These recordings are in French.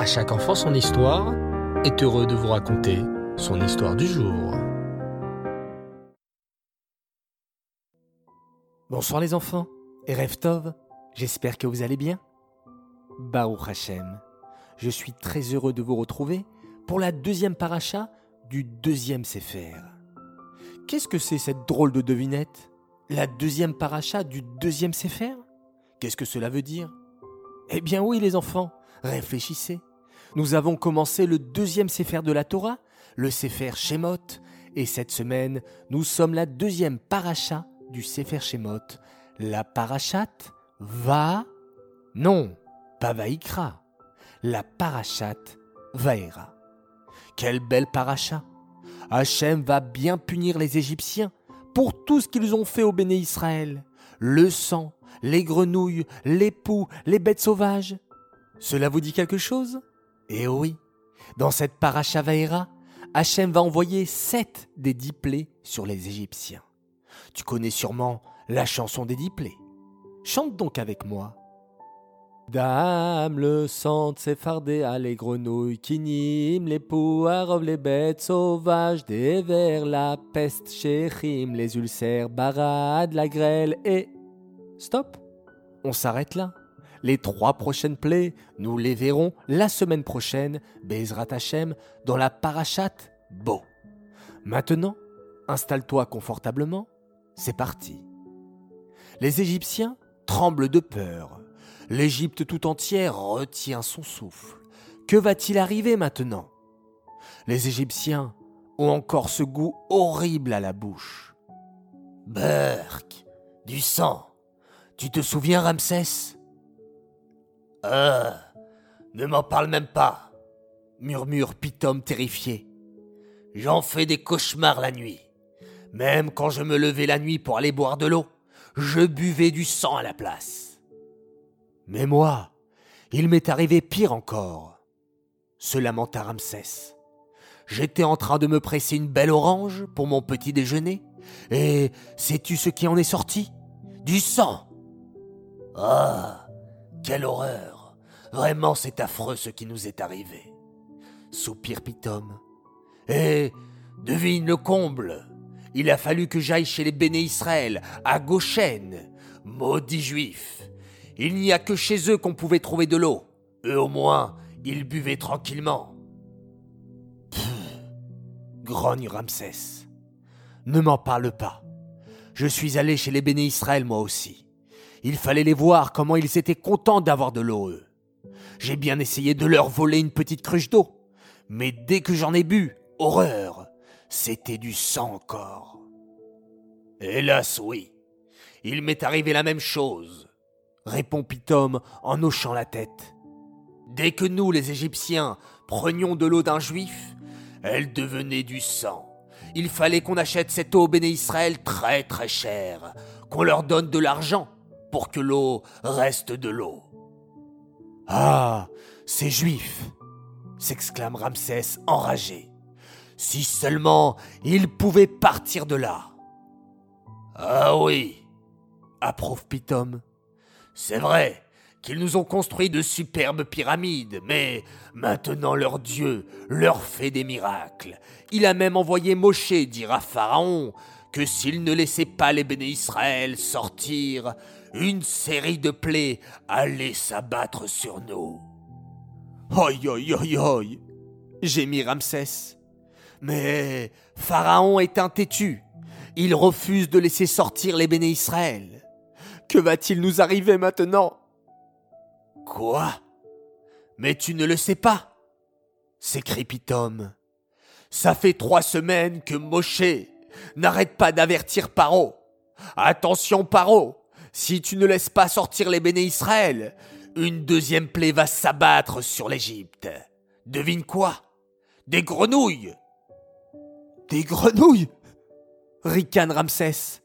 À chaque enfant son histoire est heureux de vous raconter son histoire du jour. Bonsoir les enfants et Tov, j'espère que vous allez bien. Baruch Hashem, je suis très heureux de vous retrouver pour la deuxième paracha du deuxième Sefer. Qu'est-ce que c'est cette drôle de devinette? La deuxième paracha du deuxième Sefer? Qu'est-ce que cela veut dire? Eh bien oui les enfants, réfléchissez. Nous avons commencé le deuxième Sefer de la Torah, le Sefer Shemot, et cette semaine, nous sommes la deuxième paracha du Sefer Shemot. La parachat va... Non, pas. La parachat Vaera. Quelle belle paracha Hachem va bien punir les Égyptiens pour tout ce qu'ils ont fait au béné Israël. Le sang, les grenouilles, les poux, les bêtes sauvages. Cela vous dit quelque chose? Eh oui, dans cette paracha Vaera, Hachem va envoyer sept des dix plaies sur les Égyptiens. Tu connais sûrement la chanson des dix plaies. Chante donc avec moi. Dame, le sang s'effarder à les grenouilles qui niment, les poires, les bêtes sauvages, des vers, la peste, chérim, les ulcères, barades, la grêle et... Stop On s'arrête là. Les trois prochaines plaies, nous les verrons la semaine prochaine, Bezrat Hashem, dans la parachat Beau. Maintenant, installe-toi confortablement, c'est parti. Les Égyptiens tremblent de peur L'Égypte tout entière retient son souffle. Que va-t-il arriver maintenant? Les Égyptiens ont encore ce goût horrible à la bouche. Burk, du sang. Tu te souviens, Ramsès? Euh, ne m'en parle même pas, murmure Pitom terrifié. J'en fais des cauchemars la nuit. Même quand je me levais la nuit pour aller boire de l'eau, je buvais du sang à la place. Mais moi, il m'est arrivé pire encore, se lamenta Ramsès. J'étais en train de me presser une belle orange pour mon petit déjeuner, et sais-tu ce qui en est sorti? Du sang Ah Quelle horreur Vraiment, c'est affreux ce qui nous est arrivé. Soupire Pitom. Et devine le comble Il a fallu que j'aille chez les béné Israël, à Goshen, maudit juif il n'y a que chez eux qu'on pouvait trouver de l'eau. Eux au moins, ils buvaient tranquillement. Pfff, grogne Ramsès. Ne m'en parle pas. Je suis allé chez les béné Israël moi aussi. Il fallait les voir comment ils étaient contents d'avoir de l'eau eux. J'ai bien essayé de leur voler une petite cruche d'eau, mais dès que j'en ai bu, horreur, c'était du sang encore. Hélas oui, il m'est arrivé la même chose répond Pitom en hochant la tête. Dès que nous, les Égyptiens, prenions de l'eau d'un juif, elle devenait du sang. Il fallait qu'on achète cette eau au béné Israël très très chère, qu'on leur donne de l'argent pour que l'eau reste de l'eau. Ah, ces juifs s'exclame Ramsès enragé. Si seulement ils pouvaient partir de là. Ah oui, approuve Pitom. C'est vrai qu'ils nous ont construit de superbes pyramides, mais maintenant leur Dieu leur fait des miracles. Il a même envoyé Moshe dire à Pharaon que s'il ne laissait pas les béné Israël sortir, une série de plaies allait s'abattre sur nous. Oi, oi, oi, oi gémit Ramsès. Mais Pharaon est un têtu. Il refuse de laisser sortir les béné Israël. Que va-t-il nous arriver maintenant? Quoi? Mais tu ne le sais pas s'écrie Pitom. Ça fait trois semaines que Moshe n'arrête pas d'avertir Paro. Attention Paro, si tu ne laisses pas sortir les béné Israël, une deuxième plaie va s'abattre sur l'Égypte. Devine quoi? Des grenouilles Des grenouilles? Ricane Ramsès.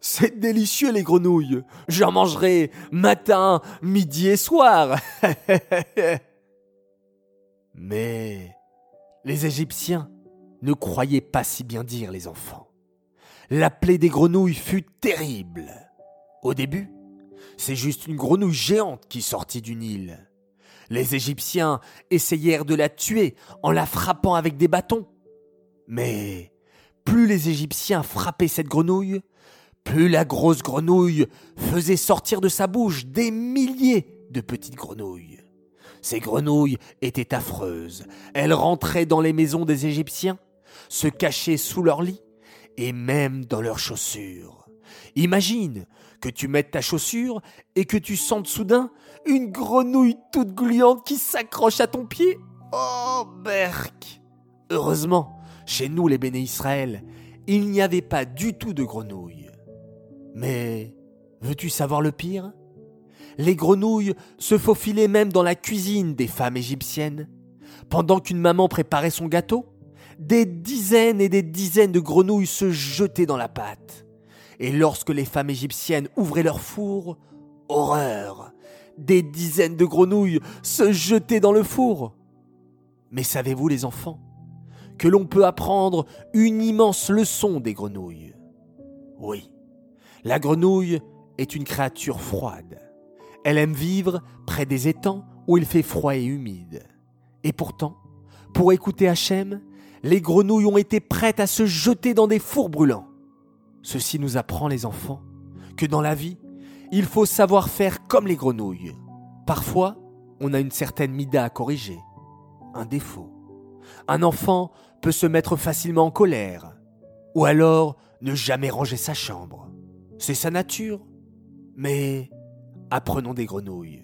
C'est délicieux les grenouilles. J'en mangerai matin, midi et soir. Mais les Égyptiens ne croyaient pas si bien dire les enfants. La plaie des grenouilles fut terrible. Au début, c'est juste une grenouille géante qui sortit du Nil. Les Égyptiens essayèrent de la tuer en la frappant avec des bâtons. Mais plus les Égyptiens frappaient cette grenouille, plus la grosse grenouille faisait sortir de sa bouche des milliers de petites grenouilles. Ces grenouilles étaient affreuses. Elles rentraient dans les maisons des Égyptiens, se cachaient sous leurs lits et même dans leurs chaussures. Imagine que tu mettes ta chaussure et que tu sentes soudain une grenouille toute gluante qui s'accroche à ton pied. Oh, berk Heureusement, chez nous les béné Israël, il n'y avait pas du tout de grenouilles. Mais veux-tu savoir le pire? Les grenouilles se faufilaient même dans la cuisine des femmes égyptiennes. Pendant qu'une maman préparait son gâteau, des dizaines et des dizaines de grenouilles se jetaient dans la pâte. Et lorsque les femmes égyptiennes ouvraient leur four, horreur Des dizaines de grenouilles se jetaient dans le four. Mais savez-vous les enfants que l'on peut apprendre une immense leçon des grenouilles? Oui, la grenouille est une créature froide. Elle aime vivre près des étangs où il fait froid et humide. Et pourtant, pour écouter Hachem, les grenouilles ont été prêtes à se jeter dans des fours brûlants. Ceci nous apprend, les enfants, que dans la vie, il faut savoir faire comme les grenouilles. Parfois, on a une certaine mida à corriger, un défaut. Un enfant peut se mettre facilement en colère, ou alors ne jamais ranger sa chambre. C'est sa nature. Mais apprenons des grenouilles.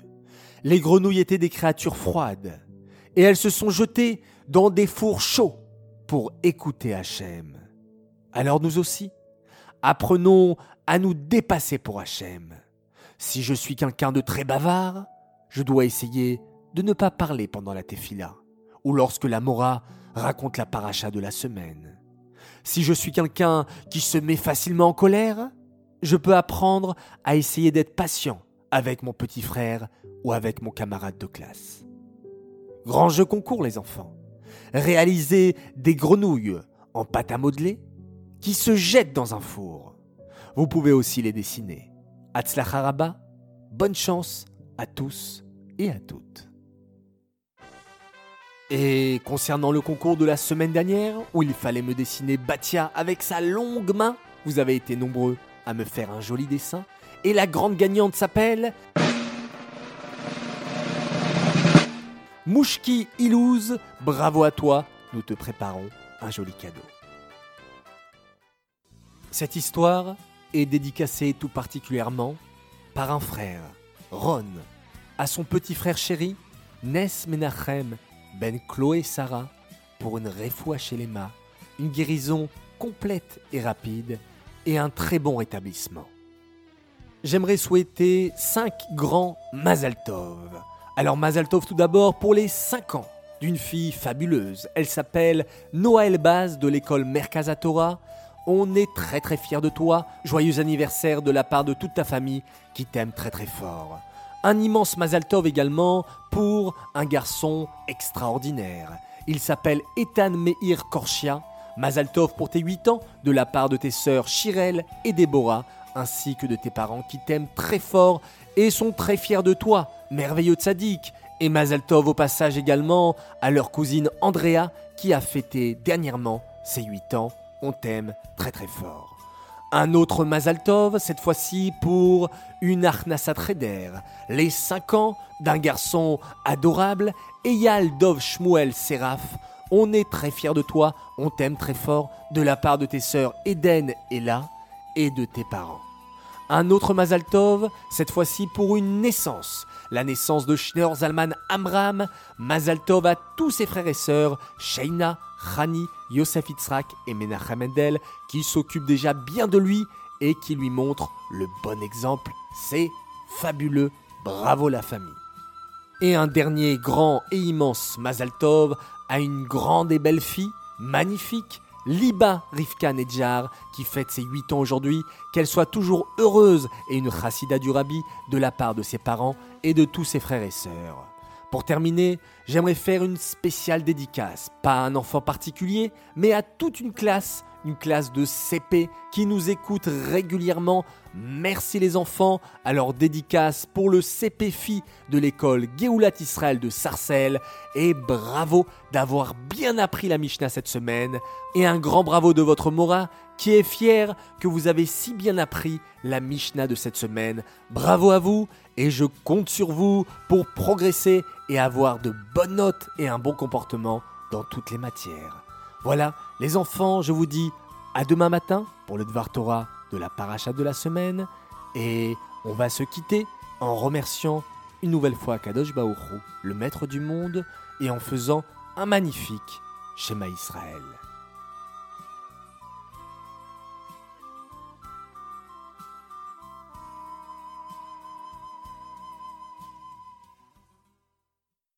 Les grenouilles étaient des créatures froides, et elles se sont jetées dans des fours chauds pour écouter Hachem. Alors nous aussi, apprenons à nous dépasser pour Hachem. Si je suis quelqu'un de très bavard, je dois essayer de ne pas parler pendant la tefila, ou lorsque la Mora raconte la paracha de la semaine. Si je suis quelqu'un qui se met facilement en colère, je peux apprendre à essayer d'être patient avec mon petit frère ou avec mon camarade de classe. Grand jeu concours les enfants. Réaliser des grenouilles en pâte à modeler qui se jettent dans un four. Vous pouvez aussi les dessiner. Haraba, bonne chance à tous et à toutes. Et concernant le concours de la semaine dernière, où il fallait me dessiner Batia avec sa longue main, vous avez été nombreux à me faire un joli dessin. Et la grande gagnante s'appelle... Mouchki Ilouz, bravo à toi, nous te préparons un joli cadeau. Cette histoire est dédicacée tout particulièrement par un frère, Ron, à son petit frère chéri, Nes Menachem Ben Chloé Sarah, pour une réfoua chez les mâts, une guérison complète et rapide et un très bon rétablissement. J'aimerais souhaiter 5 grands Mazaltov. Alors Mazaltov tout d'abord pour les 5 ans d'une fille fabuleuse. Elle s'appelle Noël Baz de l'école Merkazatora. On est très très fiers de toi. Joyeux anniversaire de la part de toute ta famille qui t'aime très très fort. Un immense Mazaltov également pour un garçon extraordinaire. Il s'appelle Ethan Meir Korchia. Mazaltov pour tes 8 ans de la part de tes sœurs Chirel et Déborah, ainsi que de tes parents qui t'aiment très fort et sont très fiers de toi, merveilleux tzaddik. Et Mazaltov au passage également à leur cousine Andrea qui a fêté dernièrement ses 8 ans. On t'aime très très fort. Un autre Mazaltov, cette fois-ci pour une Reder, les 5 ans d'un garçon adorable, Eyal Dov Shmuel Seraf, on est très fiers de toi, on t'aime très fort de la part de tes sœurs Eden et La et de tes parents. Un autre Mazaltov, cette fois-ci pour une naissance, la naissance de Schneur Zalman Amram, Mazaltov à tous ses frères et sœurs, Sheina, Rani, Yosef Itzrak et Menachem Mendel, qui s'occupent déjà bien de lui et qui lui montrent le bon exemple. C'est fabuleux, bravo la famille. Et un dernier grand et immense Mazaltov à une grande et belle fille, magnifique, Liba Rivka Nedjar, qui fête ses 8 ans aujourd'hui, qu'elle soit toujours heureuse et une chassida du rabbi de la part de ses parents et de tous ses frères et sœurs. Pour terminer, j'aimerais faire une spéciale dédicace, pas à un enfant particulier, mais à toute une classe, une classe de CP qui nous écoute régulièrement. Merci les enfants. Alors dédicace pour le CPFI de l'école Géoulat Israël de Sarcelles. Et bravo d'avoir bien appris la Mishnah cette semaine. Et un grand bravo de votre Mora qui est fier que vous avez si bien appris la Mishnah de cette semaine. Bravo à vous et je compte sur vous pour progresser et avoir de bonnes notes et un bon comportement dans toutes les matières. Voilà, les enfants, je vous dis à demain matin pour le Dvar Torah de la paracha de la semaine et on va se quitter en remerciant une nouvelle fois Kadosh Baoru, le maître du monde, et en faisant un magnifique schéma Israël.